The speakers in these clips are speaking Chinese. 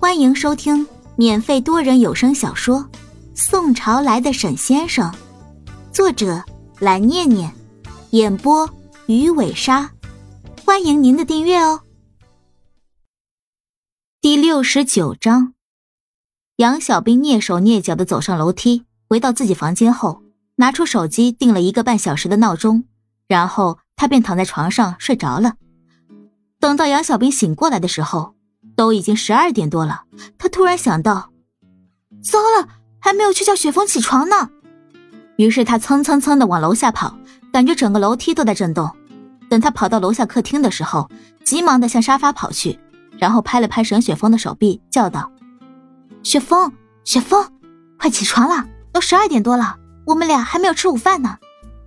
欢迎收听免费多人有声小说《宋朝来的沈先生》，作者蓝念念，演播鱼尾鲨。欢迎您的订阅哦。第六十九章，杨小兵蹑手蹑脚的走上楼梯，回到自己房间后，拿出手机定了一个半小时的闹钟，然后他便躺在床上睡着了。等到杨小兵醒过来的时候，都已经十二点多了。他突然想到，糟了，还没有去叫雪峰起床呢。于是他蹭蹭蹭的往楼下跑，感觉整个楼梯都在震动。等他跑到楼下客厅的时候，急忙的向沙发跑去，然后拍了拍沈雪峰的手臂，叫道：“雪峰，雪峰，快起床了，都十二点多了，我们俩还没有吃午饭呢。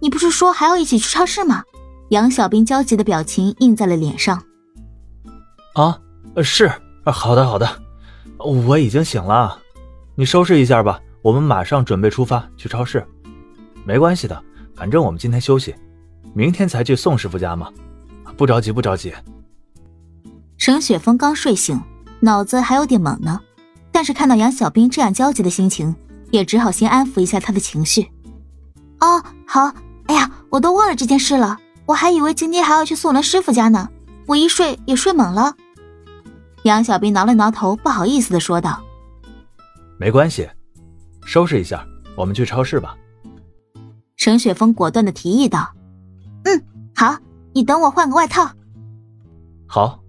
你不是说还要一起去超市吗？”杨小兵焦急的表情印在了脸上。啊，是，啊好的好的，我已经醒了，你收拾一下吧，我们马上准备出发去超市。没关系的，反正我们今天休息，明天才去宋师傅家嘛，不着急不着急。沈雪峰刚睡醒，脑子还有点懵呢，但是看到杨小兵这样焦急的心情，也只好先安抚一下他的情绪。哦，好，哎呀，我都忘了这件事了，我还以为今天还要去宋伦师傅家呢。我一睡也睡懵了，杨小兵挠了挠头，不好意思的说道：“没关系，收拾一下，我们去超市吧。”沈雪峰果断的提议道：“嗯，好，你等我换个外套。”“好。”“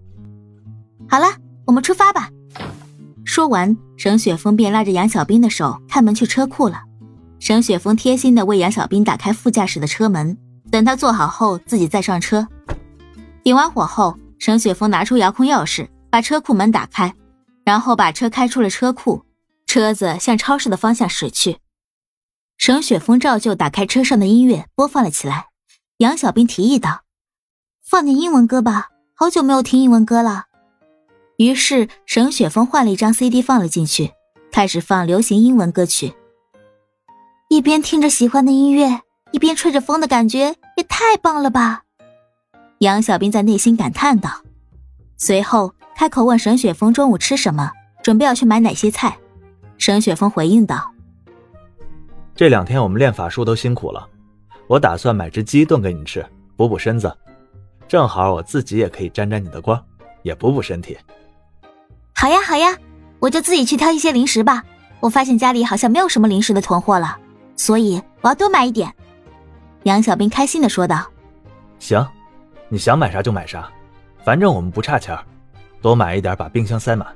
好了，我们出发吧。”说完，沈雪峰便拉着杨小兵的手开门去车库了。沈雪峰贴心的为杨小兵打开副驾驶的车门，等他坐好后，自己再上车。点完火后，沈雪峰拿出遥控钥匙，把车库门打开，然后把车开出了车库，车子向超市的方向驶去。沈雪峰照旧打开车上的音乐，播放了起来。杨小兵提议道：“放点英文歌吧，好久没有听英文歌了。”于是沈雪峰换了一张 CD 放了进去，开始放流行英文歌曲。一边听着喜欢的音乐，一边吹着风的感觉也太棒了吧！杨小兵在内心感叹道，随后开口问沈雪峰中午吃什么，准备要去买哪些菜。沈雪峰回应道：“这两天我们练法术都辛苦了，我打算买只鸡炖给你吃，补补身子。正好我自己也可以沾沾你的光，也补补身体。”好呀好呀，我就自己去挑一些零食吧。我发现家里好像没有什么零食的囤货了，所以我要多买一点。”杨小兵开心的说道。“行。”你想买啥就买啥，反正我们不差钱多买一点，把冰箱塞满。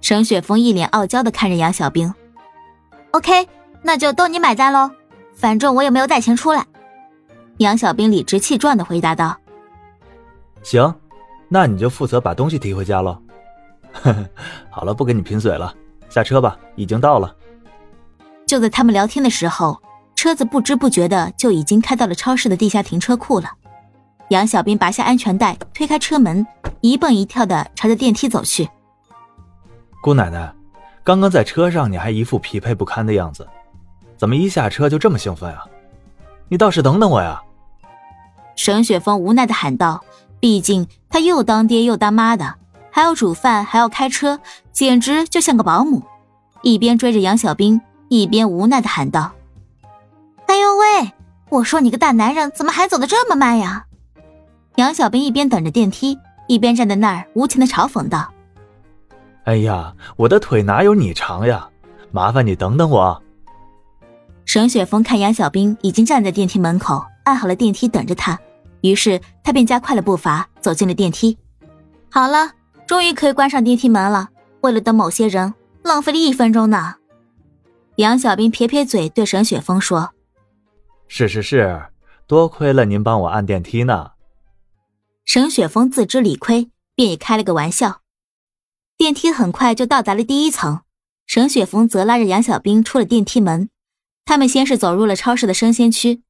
沈雪峰一脸傲娇的看着杨小兵，OK，那就都你买单喽，反正我也没有带钱出来。杨小兵理直气壮的回答道：“行，那你就负责把东西提回家喽。”好了，不跟你贫嘴了，下车吧，已经到了。就在他们聊天的时候，车子不知不觉的就已经开到了超市的地下停车库了。杨小兵拔下安全带，推开车门，一蹦一跳的朝着电梯走去。姑奶奶，刚刚在车上你还一副疲惫不堪的样子，怎么一下车就这么兴奋啊？你倒是等等我呀！沈雪峰无奈的喊道：“毕竟他又当爹又当妈的，还要煮饭，还要开车，简直就像个保姆。”一边追着杨小兵，一边无奈的喊道：“哎呦喂！我说你个大男人，怎么还走得这么慢呀？”杨小兵一边等着电梯，一边站在那儿无情的嘲讽道：“哎呀，我的腿哪有你长呀？麻烦你等等我。”沈雪峰看杨小兵已经站在电梯门口，按好了电梯等着他，于是他便加快了步伐走进了电梯。好了，终于可以关上电梯门了。为了等某些人，浪费了一分钟呢。杨小兵撇撇嘴，对沈雪峰说：“是是是，多亏了您帮我按电梯呢。”沈雪峰自知理亏，便也开了个玩笑。电梯很快就到达了第一层，沈雪峰则拉着杨小兵出了电梯门。他们先是走入了超市的生鲜区，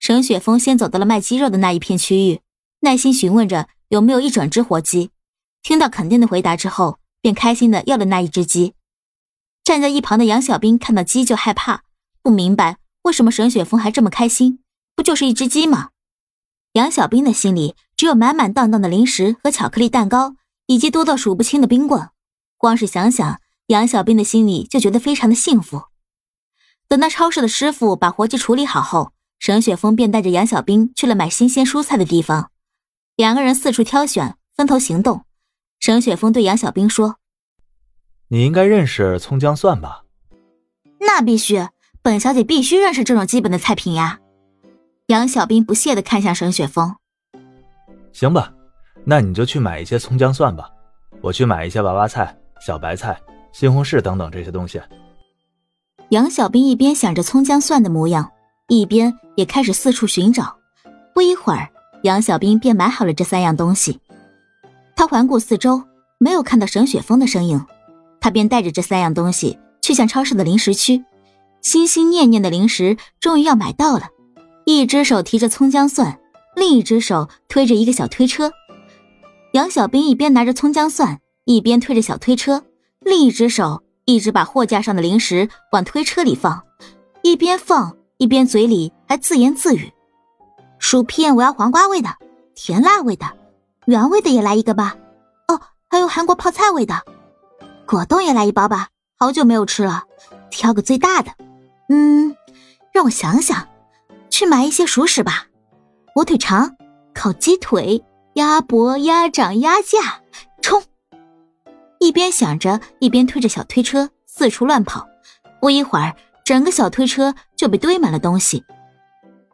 沈雪峰先走到了卖鸡肉的那一片区域，耐心询问着有没有一整只活鸡。听到肯定的回答之后，便开心的要了那一只鸡。站在一旁的杨小兵看到鸡就害怕，不明白为什么沈雪峰还这么开心，不就是一只鸡吗？杨小兵的心里只有满满当当的零食和巧克力蛋糕，以及多到数不清的冰棍。光是想想，杨小兵的心里就觉得非常的幸福。等到超市的师傅把活计处理好后，沈雪峰便带着杨小兵去了买新鲜蔬菜的地方。两个人四处挑选，分头行动。沈雪峰对杨小兵说：“你应该认识葱姜蒜吧？”“那必须，本小姐必须认识这种基本的菜品呀。”杨小兵不屑的看向沈雪峰。“行吧，那你就去买一些葱姜蒜吧，我去买一些娃娃菜、小白菜、西红柿等等这些东西。”杨小兵一边想着葱姜蒜的模样，一边也开始四处寻找。不一会儿，杨小兵便买好了这三样东西。他环顾四周，没有看到沈雪峰的身影，他便带着这三样东西去向超市的零食区。心心念念的零食终于要买到了，一只手提着葱姜蒜，另一只手推着一个小推车。杨小兵一边拿着葱姜蒜，一边推着小推车，另一只手。一直把货架上的零食往推车里放，一边放一边嘴里还自言自语：“薯片我要黄瓜味的，甜辣味的，原味的也来一个吧。哦，还有韩国泡菜味的，果冻也来一包吧，好久没有吃了，挑个最大的。嗯，让我想想，去买一些熟食吧，火腿肠、烤鸡腿、鸭脖、鸭掌、鸭架，冲！”一边想着，一边推着小推车四处乱跑。不一会儿，整个小推车就被堆满了东西。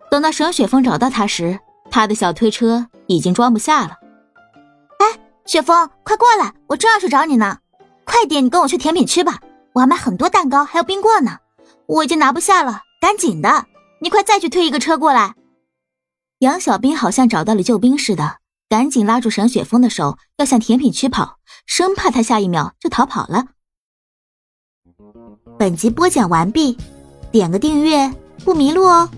等到沈雪峰找到他时，他的小推车已经装不下了。哎，雪峰，快过来，我正要去找你呢。快点，你跟我去甜品区吧，我还买很多蛋糕，还有冰棍呢。我已经拿不下了，赶紧的，你快再去推一个车过来。杨小兵好像找到了救兵似的。赶紧拉住沈雪峰的手，要向甜品区跑，生怕他下一秒就逃跑了。本集播讲完毕，点个订阅不迷路哦。